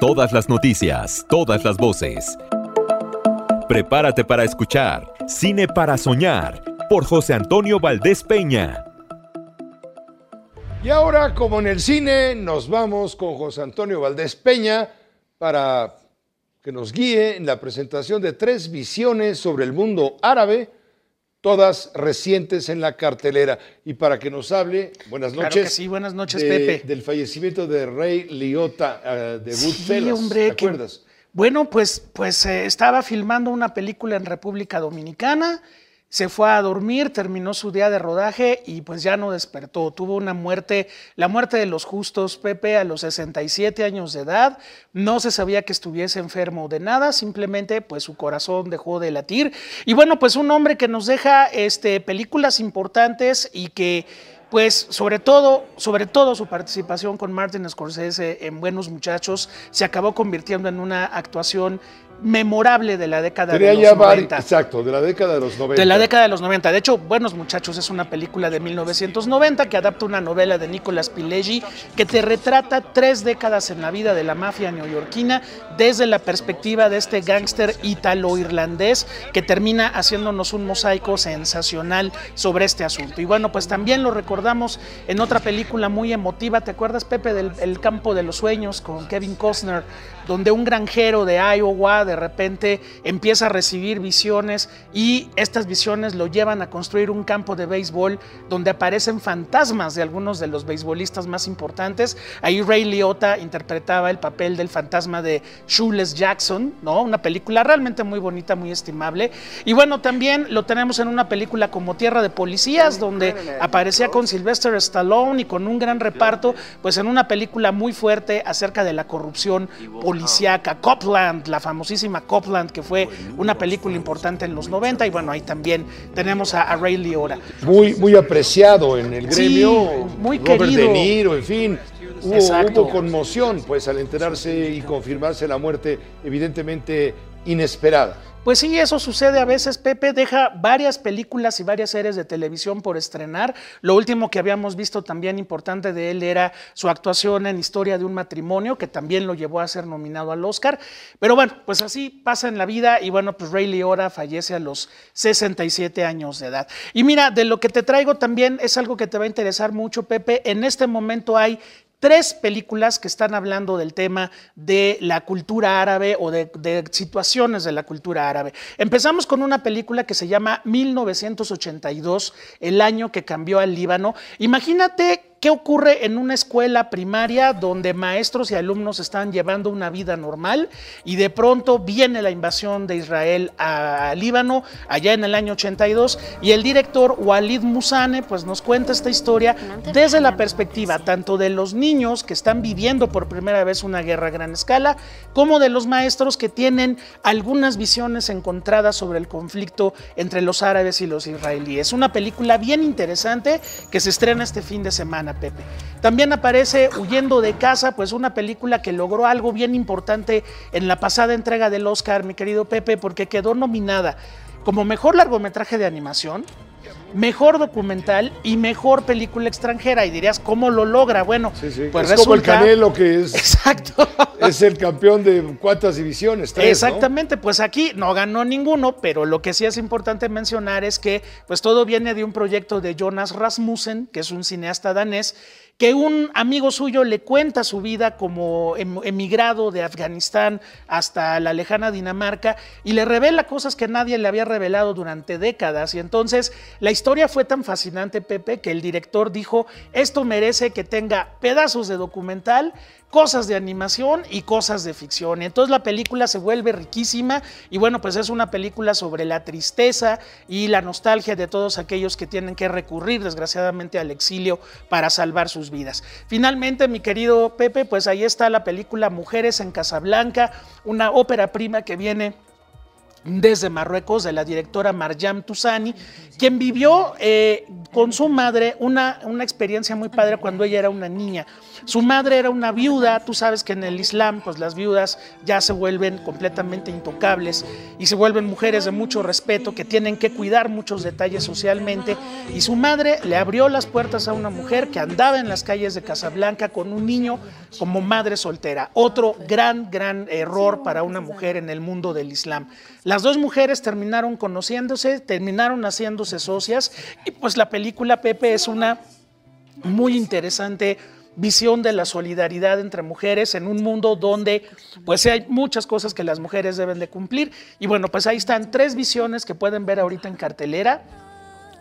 Todas las noticias, todas las voces. Prepárate para escuchar Cine para Soñar por José Antonio Valdés Peña. Y ahora, como en el cine, nos vamos con José Antonio Valdés Peña para que nos guíe en la presentación de tres visiones sobre el mundo árabe, todas recientes en la cartelera. Y para que nos hable, buenas Claro noches. que sí, buenas noches, de- Pepe. Del fallecimiento de Rey Liotta eh, de Sí, Goodfellas. hombre, ¿Te que- acuerdas? Bueno, pues, pues eh, estaba filmando una película en República Dominicana, se fue a dormir, terminó su día de rodaje y pues ya no despertó. Tuvo una muerte, la muerte de los justos, Pepe, a los 67 años de edad. No se sabía que estuviese enfermo de nada, simplemente pues su corazón dejó de latir. Y bueno, pues un hombre que nos deja este, películas importantes y que pues sobre todo, sobre todo su participación con Martin Scorsese en Buenos Muchachos se acabó convirtiendo en una actuación memorable de la década Tenía de los ya vari- 90. Exacto, de la década de los 90. De la década de los 90. De hecho, Buenos Muchachos es una película de 1990 que adapta una novela de Nicolas Pileggi que te retrata tres décadas en la vida de la mafia neoyorquina desde la perspectiva de este gángster ítalo-irlandés que termina haciéndonos un mosaico sensacional sobre este asunto. Y bueno, pues también lo recordamos en otra película muy emotiva. ¿Te acuerdas, Pepe, del El campo de los sueños con Kevin Costner? donde un granjero de Iowa de repente empieza a recibir visiones y estas visiones lo llevan a construir un campo de béisbol donde aparecen fantasmas de algunos de los beisbolistas más importantes. Ahí Ray Liotta interpretaba el papel del fantasma de Shoeless Jackson, ¿no? Una película realmente muy bonita, muy estimable. Y bueno, también lo tenemos en una película como Tierra de Policías, donde aparecía con Sylvester Stallone y con un gran reparto, pues en una película muy fuerte acerca de la corrupción policíaca. Copland, la famosísima Copland, que fue una película importante en los 90. Y bueno, ahí también tenemos a, a Ray Liotta. Muy, muy apreciado en el Sí, gremio. muy Robert querido. De Niro, en fin. Hubo, hubo conmoción, pues, al enterarse y confirmarse la muerte, evidentemente inesperada. Pues sí, eso sucede a veces. Pepe deja varias películas y varias series de televisión por estrenar. Lo último que habíamos visto también importante de él era su actuación en Historia de un matrimonio, que también lo llevó a ser nominado al Oscar. Pero bueno, pues así pasa en la vida y bueno, pues Ray Liotta fallece a los 67 años de edad. Y mira, de lo que te traigo también es algo que te va a interesar mucho, Pepe. En este momento hay tres películas que están hablando del tema de la cultura árabe o de, situaciones de la cultura árabe. Empezamos con una película que se llama 1982, el año que cambió al Líbano. Imagínate ¿Qué ocurre en una escuela primaria donde maestros y alumnos están llevando una vida normal y de pronto viene la invasión de Israel a, Líbano allá en el año 82 y el director Walid Musane pues nos cuenta esta historia desde la perspectiva tanto de los niños que están viviendo por primera vez una guerra a gran escala como de los maestros que tienen algunas visiones encontradas sobre el conflicto entre los árabes y los israelíes. Una película bien interesante que se estrena este fin de semana. Pepe. También aparece Huyendo de casa, pues una película que logró algo bien importante en la pasada entrega del Oscar, mi querido Pepe, porque quedó nominada como mejor largometraje de animación, mejor documental y mejor película extranjera. Y dirías, ¿cómo lo logra? Bueno, Sí, sí. pues es como el Canelo que es, Exacto. es el campeón de cuántas divisiones. Tres, ¿no? Exactamente, pues aquí no ganó ninguno, pero lo que sí es importante mencionar es que pues todo viene de un proyecto de Jonas Rasmussen, que es un cineasta danés, que un amigo suyo le cuenta su vida como em- emigrado de Afganistán hasta la lejana Dinamarca y le revela cosas que nadie le había revelado durante décadas. Y entonces la historia fue tan fascinante, Pepe, que el director dijo, esto merece que tenga pedazos de documental cosas de animación y cosas de ficción. Y entonces la película se vuelve riquísima y bueno, pues es una película sobre la tristeza y la nostalgia de todos aquellos que tienen que recurrir desgraciadamente al exilio para salvar sus vidas. Finalmente, mi querido Pepe, pues ahí está la película Mujeres en Casablanca, una ópera prima que viene desde Marruecos, de la directora Marjam Toussani, quien vivió eh, con su madre una, una experiencia muy padre cuando ella era una niña. Su madre era una viuda, tú sabes que en el Islam pues las viudas ya se vuelven completamente intocables y se vuelven mujeres de mucho respeto que tienen que cuidar muchos detalles socialmente y su madre le abrió las puertas a una mujer que andaba en las calles de Casablanca con un niño como madre soltera. Otro gran, gran error para una mujer en el mundo del Islam. Las dos mujeres terminaron conociéndose, terminaron haciéndose socias y pues la película Pepe es una muy interesante visión de la solidaridad entre mujeres en un mundo donde pues hay muchas cosas que las mujeres deben de cumplir y bueno pues ahí están tres visiones que pueden ver ahorita en cartelera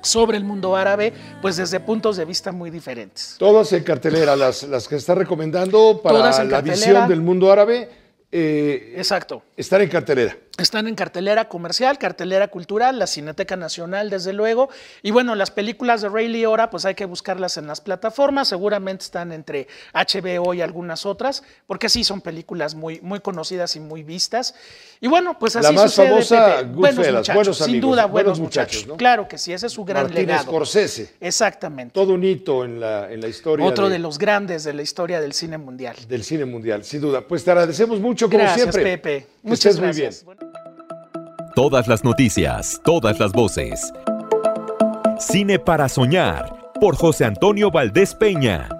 sobre el mundo árabe, pues desde puntos de vista muy diferentes. Todas en cartelera, las, las que está recomendando para la visión del mundo árabe, eh, Exacto. están en cartelera. Están en cartelera comercial, cartelera cultural, la Cineteca Nacional, desde luego. Y bueno, las películas de Ray Liotta, pues hay que buscarlas en las plataformas. Seguramente están entre HBO y algunas otras, porque sí son películas muy, muy conocidas y muy vistas. Y bueno, pues así La más sucede, famosa, Pepe. Goodfellas, buenos sin amigos, duda, buenos buenos muchachos, muchachos. ¿no? Claro que sí, ese es su gran Martínez legado. Scorsese. Exactamente. Todo un hito en la, en la historia Otro de- de los grandes de la historia del cine mundial. del cine mundial, sin duda. Pues te agradecemos mucho, como Gracias, siempre. Pepe. Que Muchas estés muy bien. Todas las noticias, todas las voces. Cine para soñar por José Antonio Valdés Peña.